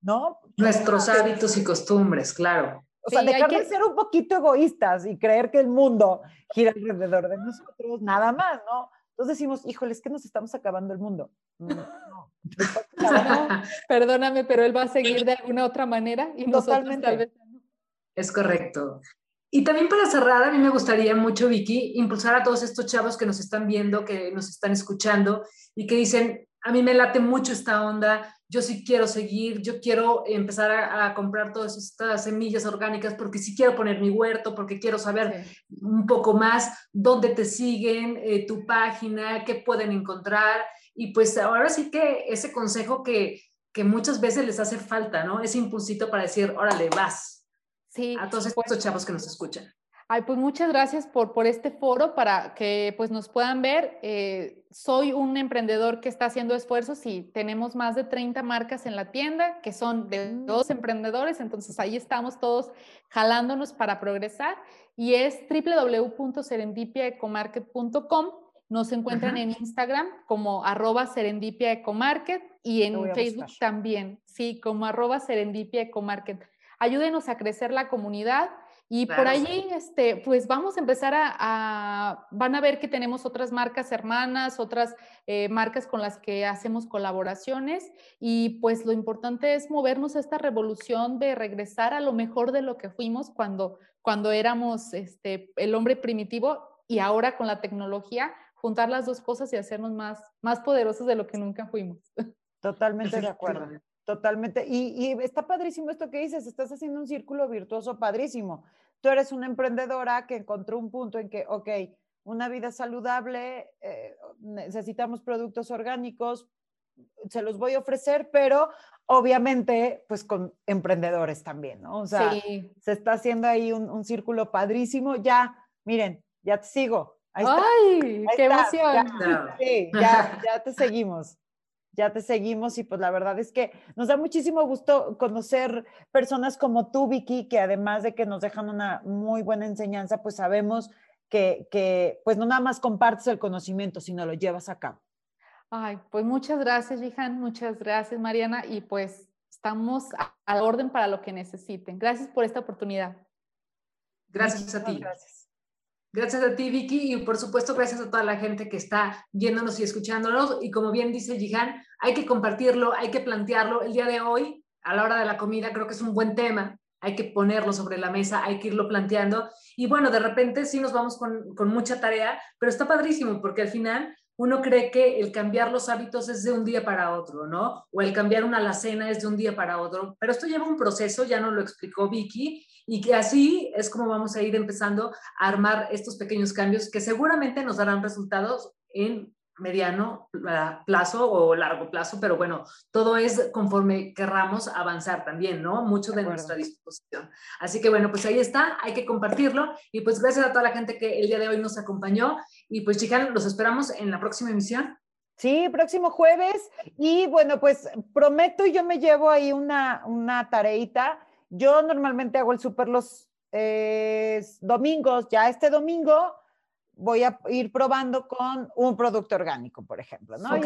no. Nuestros hábitos y costumbres, claro. O sea, Sí, dejar de ser un poquito egoístas y creer que el mundo gira alrededor de nosotros, nada más, ¿no? Entonces decimos, híjole, es que nos estamos acabando el mundo. Mm, No, No, *laughs* perdóname, pero él va a seguir de alguna otra manera y nosotros Totalmente. tal vez no. Es correcto. Y también para cerrar, a mí me gustaría mucho, Vicky, impulsar a todos estos chavos que nos están viendo, que nos están escuchando y que dicen, a mí me late mucho esta onda, yo sí quiero seguir, yo quiero empezar a, a comprar todas estas semillas orgánicas porque sí quiero poner mi huerto, porque quiero saber Sí. un poco más dónde te siguen, eh, tu página, qué pueden encontrar. Y pues ahora sí que ese consejo que, que muchas veces les hace falta, ¿no? Ese impulsito para decir, órale, vas Sí, a todos estos chavos que nos escuchan. Ay, pues muchas gracias por, por este foro para que pues nos puedan ver. Eh, soy un emprendedor que está haciendo esfuerzos y tenemos más de 30 marcas en la tienda que son de dos emprendedores, entonces ahí estamos todos jalándonos para progresar y es www.serendipiaecomarket.com. Nos encuentran Ajá. en Instagram como arroba serendipiaecomarket y Lo voy en Facebook buscar. también, sí, como arroba serendipiaecomarket. Ayúdenos a crecer la comunidad y por Claro. allí, este, pues vamos a empezar a, a- van a ver que tenemos otras marcas hermanas, otras eh, marcas con las que hacemos colaboraciones y pues lo importante es movernos a esta revolución de regresar a lo mejor de lo que fuimos cuando, cuando éramos este, el hombre primitivo y ahora con la tecnología, juntar las dos cosas y hacernos más, más poderosos de lo que nunca fuimos. *laughs* Totalmente de acuerdo. Totalmente. Y, y está padrísimo esto que dices, estás haciendo un círculo virtuoso padrísimo. Tú eres una emprendedora que encontró un punto en que, ok, una vida saludable, eh, necesitamos productos orgánicos, se los voy a ofrecer, pero obviamente, pues con emprendedores también, ¿no? O sea, sí. se está haciendo ahí un, un círculo padrísimo. Ya, miren, ya te sigo. Ahí. ¡Ay! ¡Qué emoción! Ya. Sí, ya, ya te seguimos. Ya te seguimos y pues la verdad es que nos da muchísimo gusto conocer personas como tú, Vicky, que además de que nos dejan una muy buena enseñanza, pues sabemos que, que pues no nada más compartes el conocimiento, sino lo llevas a cabo. Ay, pues muchas gracias, Rihan, muchas gracias, Mariana, y pues estamos a, a la orden para lo que necesiten. Gracias por esta oportunidad. Gracias a ti. Gracias. Gracias a ti, Vicky, y por supuesto, gracias a toda la gente que está viéndonos y escuchándonos. Y como bien dice Jihan, hay que compartirlo, hay que plantearlo. El día de hoy, a la hora de la comida, creo que es un buen tema. Hay que ponerlo sobre la mesa, hay que irlo planteando. Y bueno, de repente sí nos vamos con, con mucha tarea, pero está padrísimo porque al final uno cree que el cambiar los hábitos es de un día para otro, ¿no? O el cambiar una alacena es de un día para otro, pero esto lleva un proceso, ya nos lo explicó Vicky, y que así es como vamos a ir empezando a armar estos pequeños cambios que seguramente nos darán resultados en mediano plazo o largo plazo, pero bueno, todo es conforme querramos avanzar también, ¿no? Mucho de, nuestra disposición. Así que bueno, pues ahí está, hay que compartirlo y pues gracias a toda la gente que el día de hoy nos acompañó y pues chicas, los esperamos en la próxima emisión. Sí, próximo jueves y bueno, pues prometo y yo me llevo ahí una, una tareita. Yo normalmente hago el súper los eh, domingos, ya este domingo voy a ir probando con un producto orgánico, por ejemplo, ¿no? Y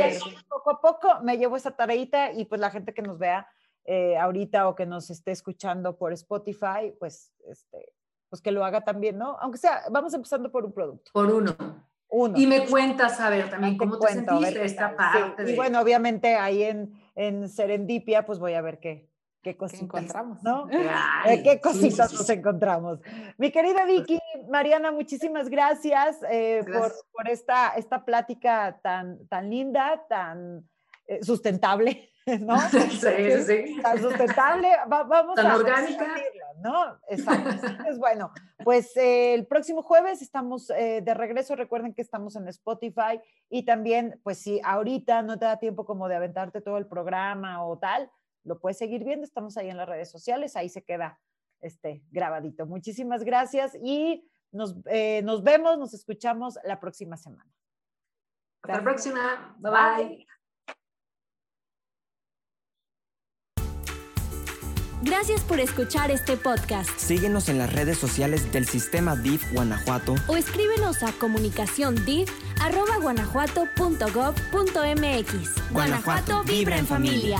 poco a poco me llevo esa tareita y pues la gente que nos vea eh, ahorita o que nos esté escuchando por Spotify, pues, este, pues que lo haga también, ¿no? Aunque sea, vamos empezando por un producto. Por uno. Uno. Y me cuentas, a ver, también cómo te, sentiste esta parte. Y bueno, obviamente ahí en, en Serendipia, pues voy a ver qué, qué cositas encontramos, ¿no? *laughs* qué cositas nos encontramos. Mi querida pues Vicky, Mariana, muchísimas gracias, eh, Por, por, esta, esta plática tan, tan linda, tan eh, sustentable, *laughs* ¿no? *laughs* Sí, sí. Tan sustentable, vamos tan a orgánica. ¿no? Exacto. Entonces, bueno, pues eh, el próximo jueves estamos de regreso. Recuerden que estamos en Spotify y también, pues si ahorita no te da tiempo como de aventarte todo el programa o tal, lo puedes seguir viendo, estamos ahí en las redes sociales, ahí se queda este grabadito. Muchísimas gracias y nos, eh, nos vemos, nos escuchamos la próxima semana. Hasta la próxima. Bye bye. Gracias por escuchar este podcast. Síguenos en las redes sociales del Sistema DIF Guanajuato o escríbenos a comunicaciondif.guanajuato.gov.mx. Guanajuato vibra en familia.